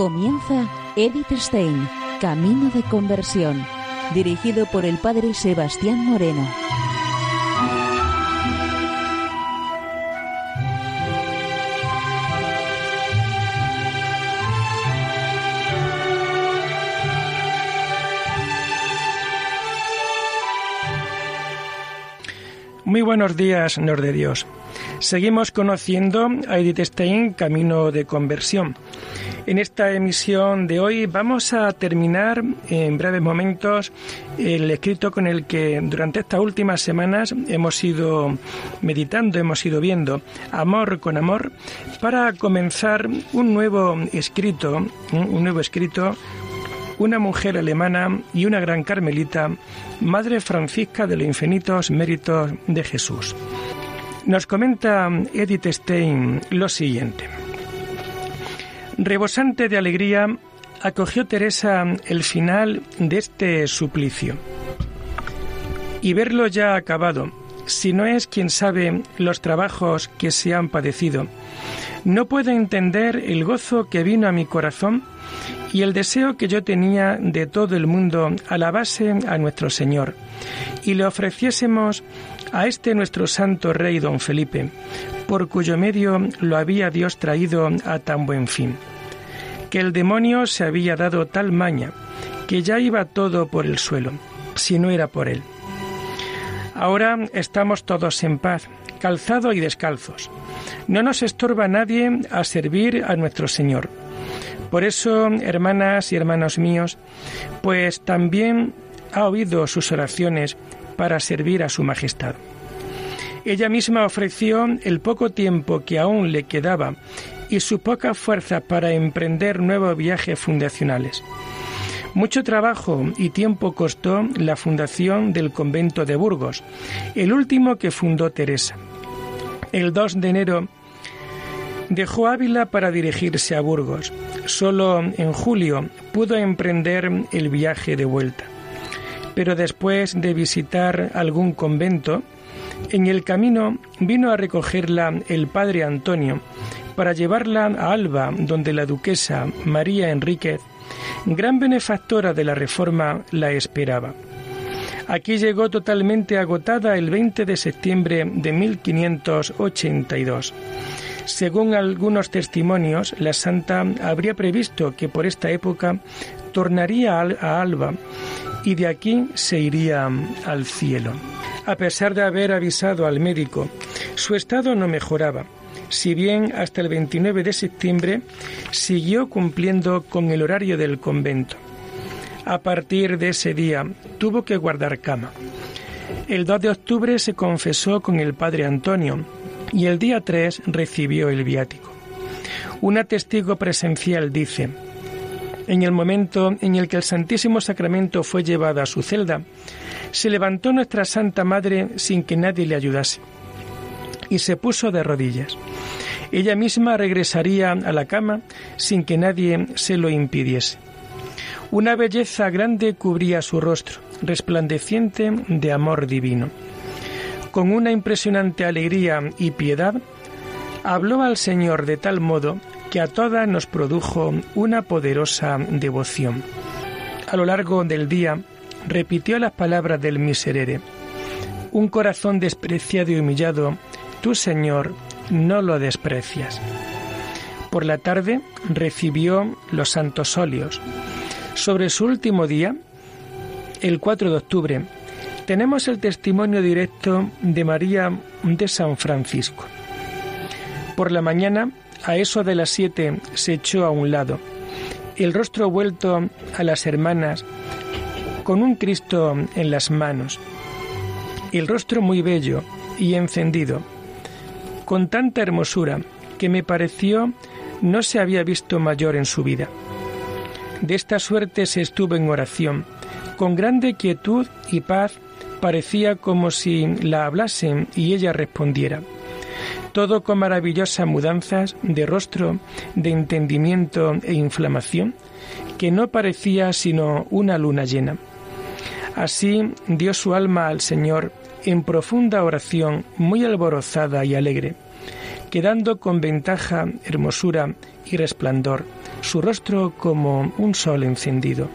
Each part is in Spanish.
Comienza Edith Stein, Camino de Conversión, dirigido por el Padre Sebastián Moreno. Muy buenos días, Nor de Dios. Seguimos conociendo a Edith Stein, Camino de Conversión. En esta emisión de hoy vamos a terminar en breves momentos el escrito con el que durante estas últimas semanas hemos ido meditando, hemos ido viendo Amor con Amor, para comenzar un nuevo escrito, un nuevo escrito una mujer alemana y una gran carmelita, Madre Francisca de los infinitos méritos de Jesús. Nos comenta Edith Stein lo siguiente. Rebosante de alegría, acogió Teresa el final de este suplicio. Y verlo ya acabado, si no es quien sabe los trabajos que se han padecido, no puede entender el gozo que vino a mi corazón y el deseo que yo tenía de todo el mundo alabase a nuestro Señor y le ofreciésemos a este nuestro santo rey don Felipe, por cuyo medio lo había Dios traído a tan buen fin. Que el demonio se había dado tal maña que ya iba todo por el suelo, si no era por él. Ahora estamos todos en paz, calzados y descalzos. No nos estorba nadie a servir a nuestro Señor. Por eso, hermanas y hermanos míos, pues también ha oído sus oraciones para servir a su Majestad. Ella misma ofreció el poco tiempo que aún le quedaba y su poca fuerza para emprender nuevos viajes fundacionales. Mucho trabajo y tiempo costó la fundación del convento de Burgos, el último que fundó Teresa. El 2 de enero dejó Ávila para dirigirse a Burgos. Solo en julio pudo emprender el viaje de vuelta. Pero después de visitar algún convento, en el camino vino a recogerla el padre Antonio para llevarla a Alba, donde la duquesa María Enríquez, gran benefactora de la Reforma, la esperaba. Aquí llegó totalmente agotada el 20 de septiembre de 1582. Según algunos testimonios, la santa habría previsto que por esta época tornaría a Alba y de aquí se iría al cielo. A pesar de haber avisado al médico, su estado no mejoraba, si bien hasta el 29 de septiembre siguió cumpliendo con el horario del convento. A partir de ese día tuvo que guardar cama. El 2 de octubre se confesó con el padre Antonio y el día 3 recibió el viático. Una testigo presencial dice, en el momento en el que el Santísimo Sacramento fue llevado a su celda, se levantó nuestra Santa Madre sin que nadie le ayudase y se puso de rodillas. Ella misma regresaría a la cama sin que nadie se lo impidiese. Una belleza grande cubría su rostro, resplandeciente de amor divino. Con una impresionante alegría y piedad, habló al Señor de tal modo que a todas nos produjo una poderosa devoción. A lo largo del día repitió las palabras del miserere. Un corazón despreciado y humillado, tú Señor no lo desprecias. Por la tarde recibió los santos óleos. Sobre su último día, el 4 de octubre, tenemos el testimonio directo de María de San Francisco. Por la mañana a eso de las siete se echó a un lado, el rostro vuelto a las hermanas, con un Cristo en las manos, el rostro muy bello y encendido, con tanta hermosura que me pareció no se había visto mayor en su vida. De esta suerte se estuvo en oración, con grande quietud y paz, parecía como si la hablasen y ella respondiera todo con maravillosas mudanzas de rostro, de entendimiento e inflamación, que no parecía sino una luna llena. Así dio su alma al Señor en profunda oración, muy alborozada y alegre, quedando con ventaja, hermosura y resplandor su rostro como un sol encendido.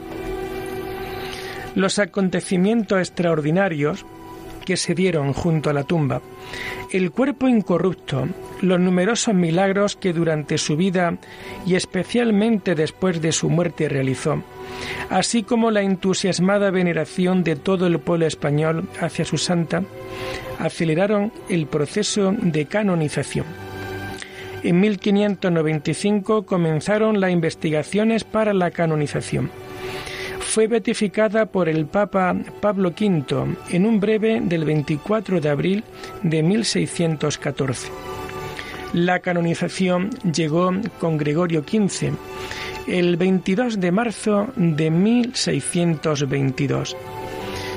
Los acontecimientos extraordinarios que se dieron junto a la tumba, el cuerpo incorrupto, los numerosos milagros que durante su vida y especialmente después de su muerte realizó, así como la entusiasmada veneración de todo el pueblo español hacia su santa, aceleraron el proceso de canonización. En 1595 comenzaron las investigaciones para la canonización fue beatificada por el Papa Pablo V en un breve del 24 de abril de 1614. La canonización llegó con Gregorio XV el 22 de marzo de 1622.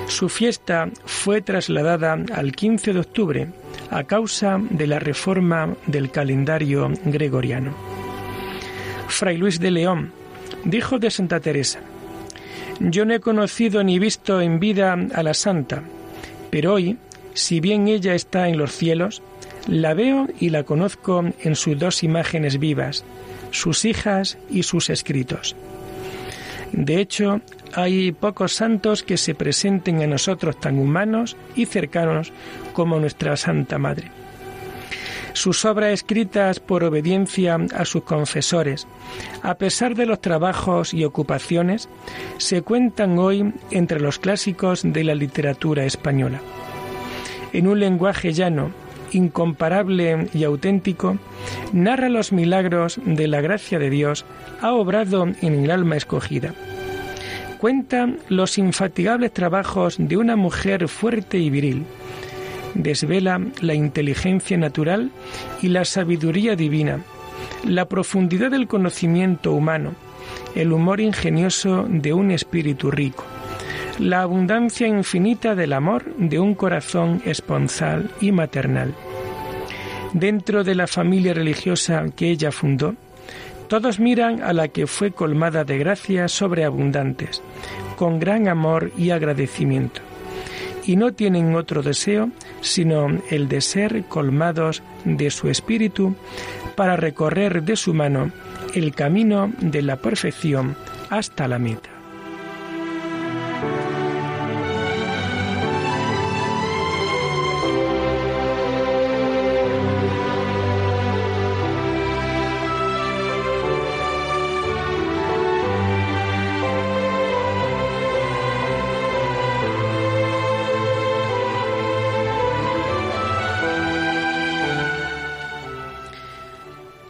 Su fiesta fue trasladada al 15 de octubre a causa de la reforma del calendario gregoriano. Fray Luis de León dijo de Santa Teresa, yo no he conocido ni visto en vida a la santa, pero hoy, si bien ella está en los cielos, la veo y la conozco en sus dos imágenes vivas, sus hijas y sus escritos. De hecho, hay pocos santos que se presenten a nosotros tan humanos y cercanos como nuestra Santa Madre. Sus obras escritas por obediencia a sus confesores, a pesar de los trabajos y ocupaciones, se cuentan hoy entre los clásicos de la literatura española. En un lenguaje llano, incomparable y auténtico, narra los milagros de la gracia de Dios ha obrado en el alma escogida. Cuenta los infatigables trabajos de una mujer fuerte y viril, desvela la inteligencia natural y la sabiduría divina, la profundidad del conocimiento humano, el humor ingenioso de un espíritu rico, la abundancia infinita del amor de un corazón esponsal y maternal. Dentro de la familia religiosa que ella fundó, todos miran a la que fue colmada de gracias sobreabundantes, con gran amor y agradecimiento y no tienen otro deseo sino el de ser colmados de su espíritu para recorrer de su mano el camino de la perfección hasta la meta.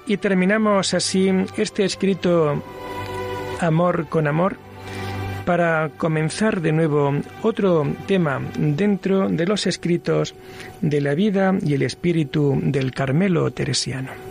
Y terminamos así este escrito Amor con Amor para comenzar de nuevo otro tema dentro de los escritos de la vida y el espíritu del Carmelo teresiano.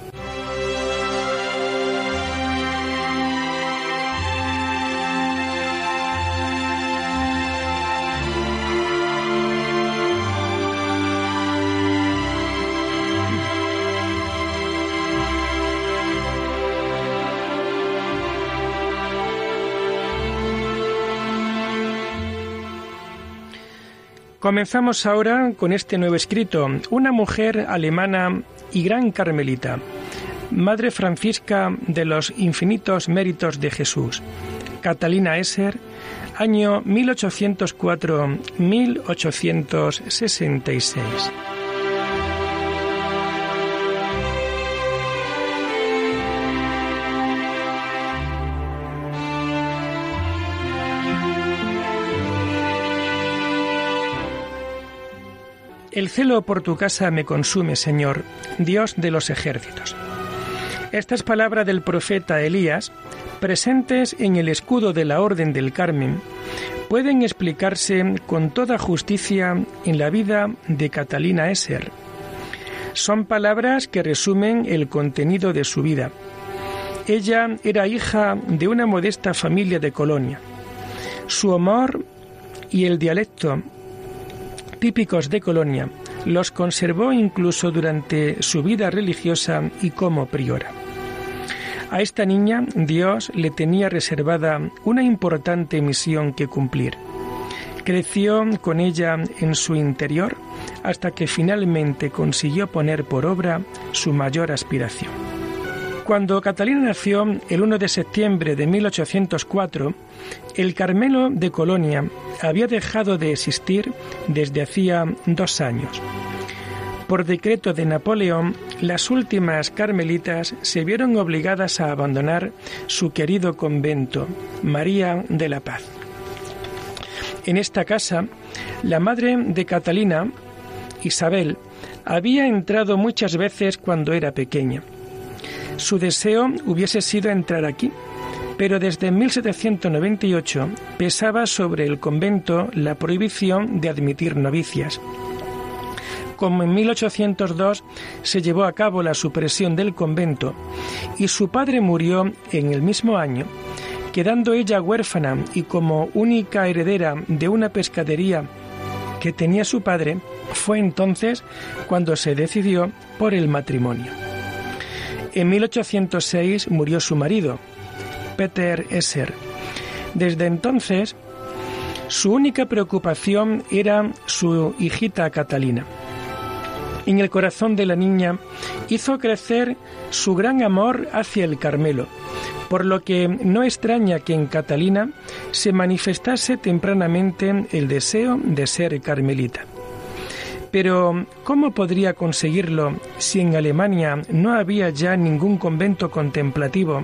Comenzamos ahora con este nuevo escrito. Una mujer alemana y gran carmelita, Madre Francisca de los infinitos méritos de Jesús, Catalina Esser, año 1804-1866. El celo por tu casa me consume, Señor, Dios de los ejércitos. Estas palabras del profeta Elías, presentes en el escudo de la Orden del Carmen, pueden explicarse con toda justicia en la vida de Catalina Esser. Son palabras que resumen el contenido de su vida. Ella era hija de una modesta familia de Colonia. Su amor y el dialecto típicos de Colonia, los conservó incluso durante su vida religiosa y como priora. A esta niña Dios le tenía reservada una importante misión que cumplir. Creció con ella en su interior hasta que finalmente consiguió poner por obra su mayor aspiración. Cuando Catalina nació el 1 de septiembre de 1804, el Carmelo de Colonia había dejado de existir desde hacía dos años. Por decreto de Napoleón, las últimas carmelitas se vieron obligadas a abandonar su querido convento, María de la Paz. En esta casa, la madre de Catalina, Isabel, había entrado muchas veces cuando era pequeña. Su deseo hubiese sido entrar aquí, pero desde 1798 pesaba sobre el convento la prohibición de admitir novicias como en 1802 se llevó a cabo la supresión del convento y su padre murió en el mismo año, quedando ella huérfana y como única heredera de una pescadería que tenía su padre, fue entonces cuando se decidió por el matrimonio. En 1806 murió su marido, Peter Esser. Desde entonces, su única preocupación era su hijita Catalina en el corazón de la niña hizo crecer su gran amor hacia el Carmelo, por lo que no extraña que en Catalina se manifestase tempranamente el deseo de ser carmelita. Pero, ¿cómo podría conseguirlo si en Alemania no había ya ningún convento contemplativo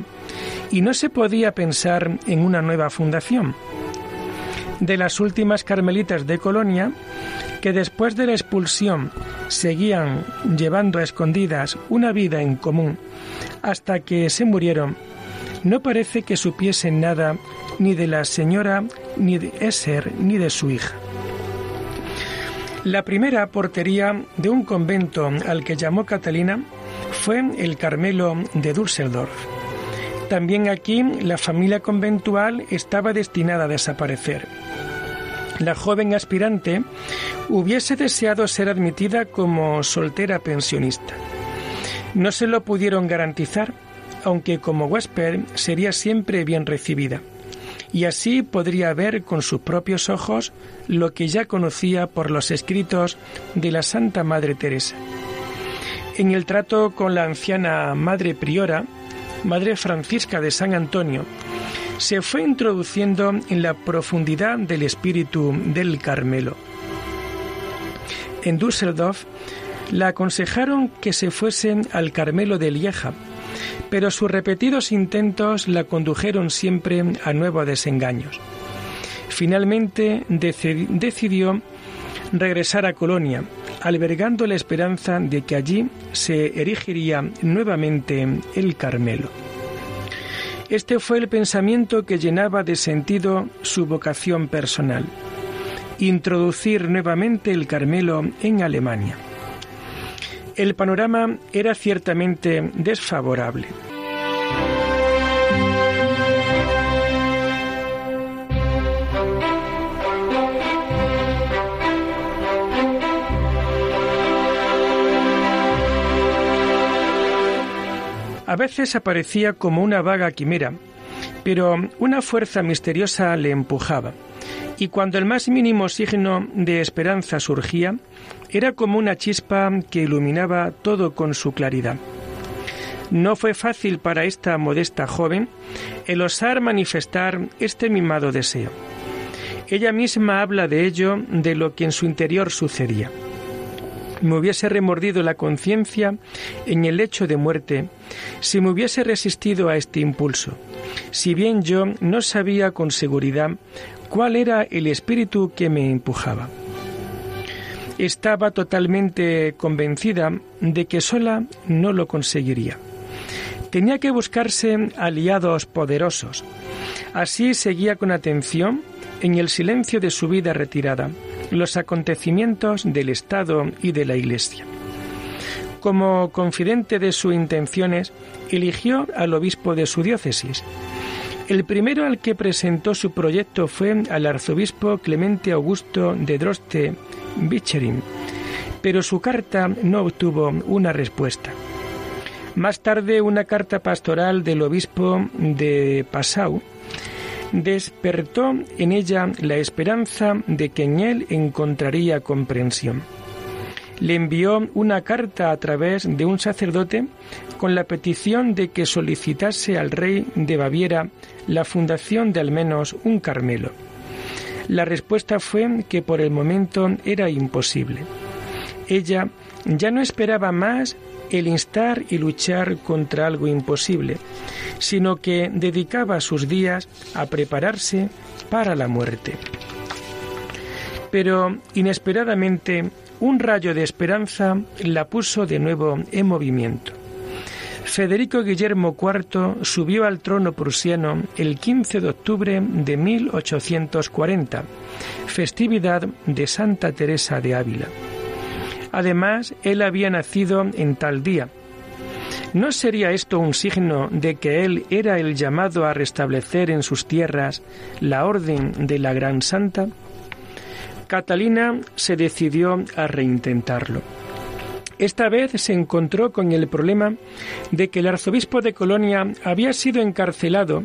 y no se podía pensar en una nueva fundación? De las últimas carmelitas de Colonia, que después de la expulsión seguían llevando a escondidas una vida en común hasta que se murieron, no parece que supiesen nada ni de la señora, ni de Esser, ni de su hija. La primera portería de un convento al que llamó Catalina fue el Carmelo de Düsseldorf. También aquí la familia conventual estaba destinada a desaparecer la joven aspirante hubiese deseado ser admitida como soltera pensionista. No se lo pudieron garantizar, aunque como huésped sería siempre bien recibida, y así podría ver con sus propios ojos lo que ya conocía por los escritos de la Santa Madre Teresa. En el trato con la anciana Madre Priora, Madre Francisca de San Antonio, se fue introduciendo en la profundidad del espíritu del Carmelo. En Düsseldorf la aconsejaron que se fuese al Carmelo de Lieja, pero sus repetidos intentos la condujeron siempre a nuevos desengaños. Finalmente decidió regresar a Colonia, albergando la esperanza de que allí se erigiría nuevamente el Carmelo. Este fue el pensamiento que llenaba de sentido su vocación personal, introducir nuevamente el Carmelo en Alemania. El panorama era ciertamente desfavorable. A veces aparecía como una vaga quimera, pero una fuerza misteriosa le empujaba, y cuando el más mínimo signo de esperanza surgía, era como una chispa que iluminaba todo con su claridad. No fue fácil para esta modesta joven el osar manifestar este mimado deseo. Ella misma habla de ello, de lo que en su interior sucedía me hubiese remordido la conciencia en el hecho de muerte si me hubiese resistido a este impulso, si bien yo no sabía con seguridad cuál era el espíritu que me empujaba. Estaba totalmente convencida de que sola no lo conseguiría. Tenía que buscarse aliados poderosos. Así seguía con atención, en el silencio de su vida retirada, los acontecimientos del Estado y de la Iglesia. Como confidente de sus intenciones, eligió al obispo de su diócesis. El primero al que presentó su proyecto fue al arzobispo Clemente Augusto de Droste Bicherin, pero su carta no obtuvo una respuesta. Más tarde, una carta pastoral del obispo de Passau despertó en ella la esperanza de que en él encontraría comprensión. Le envió una carta a través de un sacerdote con la petición de que solicitase al rey de Baviera la fundación de al menos un Carmelo. La respuesta fue que por el momento era imposible. Ella ya no esperaba más el instar y luchar contra algo imposible, sino que dedicaba sus días a prepararse para la muerte. Pero inesperadamente un rayo de esperanza la puso de nuevo en movimiento. Federico Guillermo IV subió al trono prusiano el 15 de octubre de 1840, festividad de Santa Teresa de Ávila. Además, él había nacido en tal día. ¿No sería esto un signo de que él era el llamado a restablecer en sus tierras la orden de la Gran Santa? Catalina se decidió a reintentarlo. Esta vez se encontró con el problema de que el arzobispo de Colonia había sido encarcelado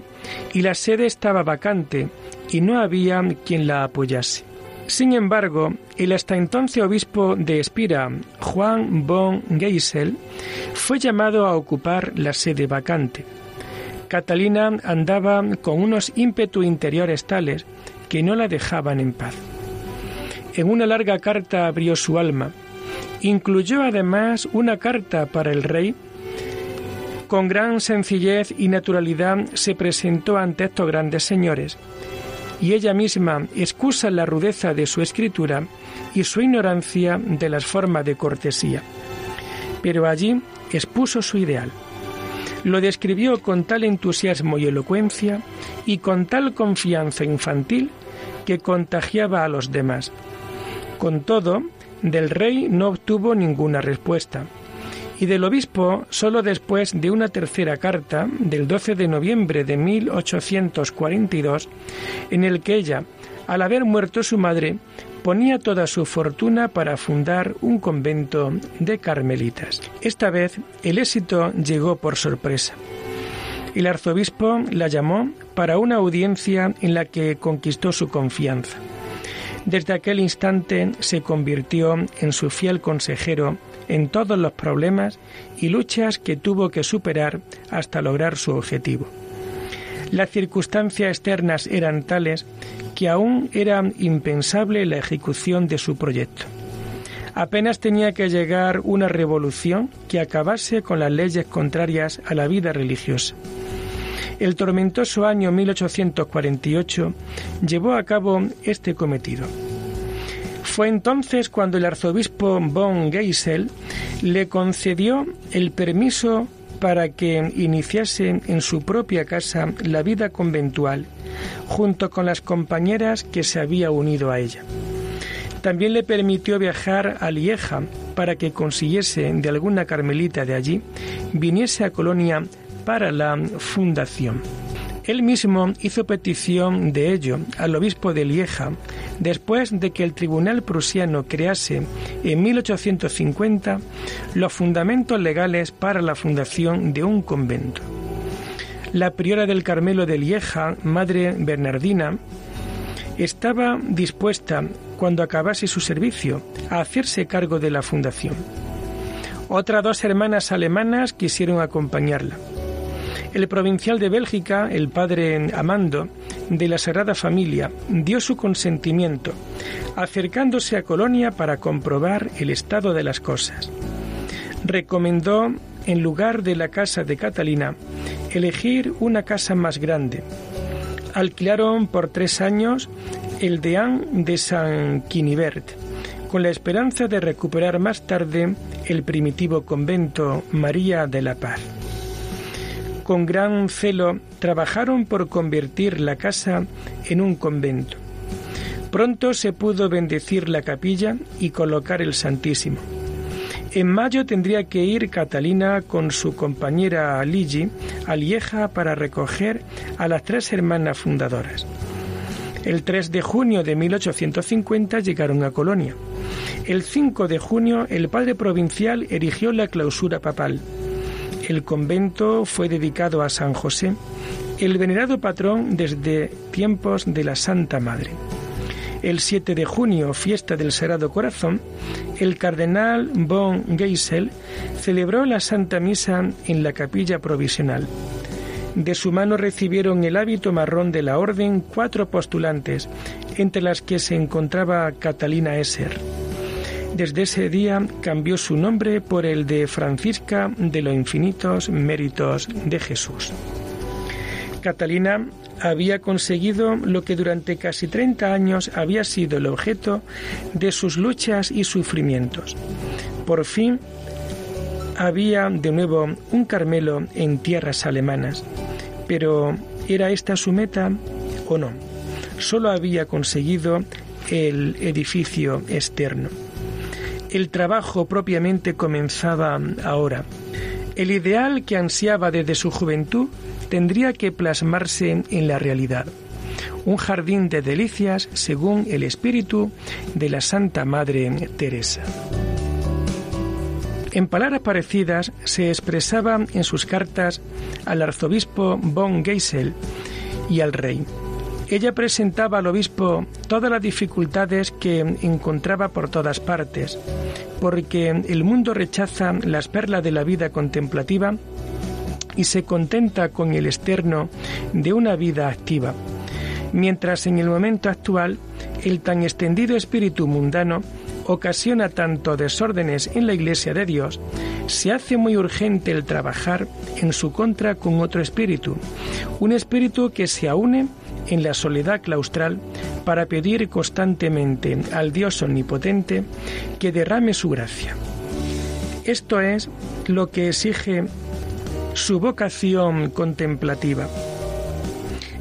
y la sede estaba vacante y no había quien la apoyase. Sin embargo, el hasta entonces obispo de Espira, Juan von Geisel, fue llamado a ocupar la sede vacante. Catalina andaba con unos ímpetu interiores tales que no la dejaban en paz. En una larga carta abrió su alma Incluyó además una carta para el rey. Con gran sencillez y naturalidad se presentó ante estos grandes señores, y ella misma excusa la rudeza de su escritura y su ignorancia de las formas de cortesía. Pero allí expuso su ideal. Lo describió con tal entusiasmo y elocuencia y con tal confianza infantil que contagiaba a los demás. Con todo, del rey no obtuvo ninguna respuesta y del obispo solo después de una tercera carta del 12 de noviembre de 1842 en el que ella, al haber muerto su madre, ponía toda su fortuna para fundar un convento de carmelitas. Esta vez el éxito llegó por sorpresa. El arzobispo la llamó para una audiencia en la que conquistó su confianza. Desde aquel instante se convirtió en su fiel consejero en todos los problemas y luchas que tuvo que superar hasta lograr su objetivo. Las circunstancias externas eran tales que aún era impensable la ejecución de su proyecto. Apenas tenía que llegar una revolución que acabase con las leyes contrarias a la vida religiosa el tormentoso año 1848 llevó a cabo este cometido. Fue entonces cuando el arzobispo von Geisel le concedió el permiso para que iniciase en su propia casa la vida conventual, junto con las compañeras que se había unido a ella. También le permitió viajar a Lieja para que consiguiese de alguna carmelita de allí viniese a Colonia para la fundación. Él mismo hizo petición de ello al obispo de Lieja después de que el tribunal prusiano crease en 1850 los fundamentos legales para la fundación de un convento. La priora del Carmelo de Lieja, Madre Bernardina, estaba dispuesta, cuando acabase su servicio, a hacerse cargo de la fundación. Otras dos hermanas alemanas quisieron acompañarla. El provincial de Bélgica, el padre Amando, de la Sagrada Familia, dio su consentimiento, acercándose a Colonia para comprobar el estado de las cosas. Recomendó, en lugar de la casa de Catalina, elegir una casa más grande. Alquilaron por tres años el deán de San Quinibert, con la esperanza de recuperar más tarde el primitivo convento María de la Paz con gran celo trabajaron por convertir la casa en un convento. Pronto se pudo bendecir la capilla y colocar el Santísimo. En mayo tendría que ir Catalina con su compañera Ligi a Lieja para recoger a las tres hermanas fundadoras. El 3 de junio de 1850 llegaron a Colonia. El 5 de junio el padre provincial erigió la clausura papal. El convento fue dedicado a San José, el venerado patrón desde tiempos de la Santa Madre. el 7 de junio, fiesta del Sagrado Corazón, el cardenal von Geisel celebró la Santa Misa en la capilla provisional. De su mano recibieron el hábito marrón de la orden cuatro postulantes, entre las que se encontraba Catalina Esser. Desde ese día cambió su nombre por el de Francisca de los infinitos méritos de Jesús. Catalina había conseguido lo que durante casi 30 años había sido el objeto de sus luchas y sufrimientos. Por fin había de nuevo un Carmelo en tierras alemanas. Pero ¿era esta su meta o no? Solo había conseguido el edificio externo. El trabajo propiamente comenzaba ahora. El ideal que ansiaba desde su juventud tendría que plasmarse en la realidad. Un jardín de delicias según el espíritu de la Santa Madre Teresa. En palabras parecidas se expresaba en sus cartas al arzobispo von Geisel y al rey. Ella presentaba al obispo todas las dificultades que encontraba por todas partes, porque el mundo rechaza las perlas de la vida contemplativa y se contenta con el externo de una vida activa, mientras en el momento actual el tan extendido espíritu mundano ocasiona tanto desórdenes en la Iglesia de Dios, se hace muy urgente el trabajar en su contra con otro espíritu, un espíritu que se aúne en la soledad claustral para pedir constantemente al Dios omnipotente que derrame su gracia. Esto es lo que exige su vocación contemplativa,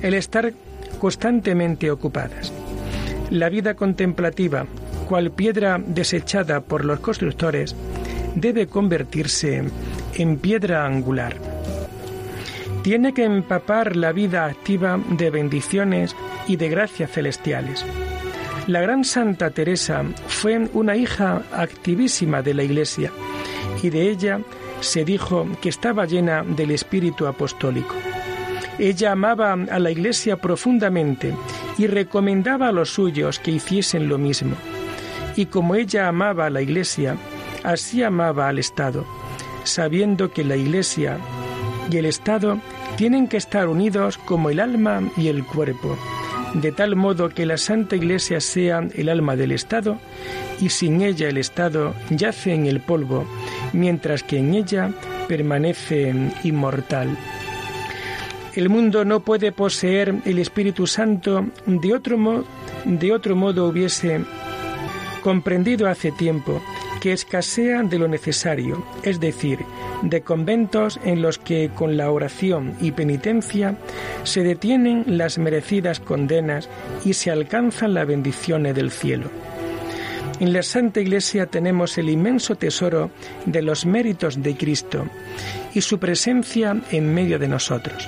el estar constantemente ocupadas. La vida contemplativa cual piedra desechada por los constructores, debe convertirse en piedra angular. Tiene que empapar la vida activa de bendiciones y de gracias celestiales. La gran Santa Teresa fue una hija activísima de la Iglesia y de ella se dijo que estaba llena del espíritu apostólico. Ella amaba a la Iglesia profundamente y recomendaba a los suyos que hiciesen lo mismo y como ella amaba a la Iglesia, así amaba al Estado, sabiendo que la Iglesia y el Estado tienen que estar unidos como el alma y el cuerpo, de tal modo que la Santa Iglesia sea el alma del Estado y sin ella el Estado yace en el polvo, mientras que en ella permanece inmortal. El mundo no puede poseer el Espíritu Santo de otro, modo, de otro modo hubiese comprendido hace tiempo que escasea de lo necesario, es decir, de conventos en los que con la oración y penitencia se detienen las merecidas condenas y se alcanzan las bendiciones del cielo. En la Santa Iglesia tenemos el inmenso tesoro de los méritos de Cristo y su presencia en medio de nosotros.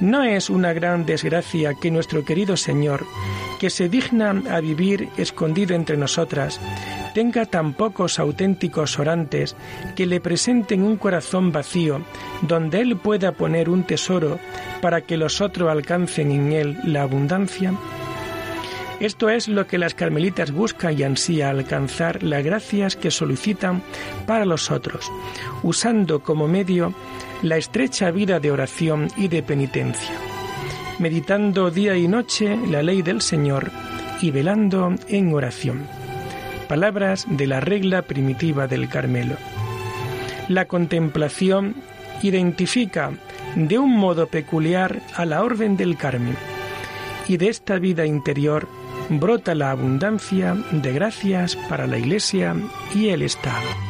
No es una gran desgracia que nuestro querido Señor que se digna a vivir escondido entre nosotras, tenga tan pocos auténticos orantes que le presenten un corazón vacío donde Él pueda poner un tesoro para que los otros alcancen en Él la abundancia? Esto es lo que las carmelitas buscan y ansía alcanzar las gracias que solicitan para los otros, usando como medio la estrecha vida de oración y de penitencia meditando día y noche la ley del Señor y velando en oración. Palabras de la regla primitiva del Carmelo. La contemplación identifica de un modo peculiar a la orden del Carmen y de esta vida interior brota la abundancia de gracias para la Iglesia y el Estado.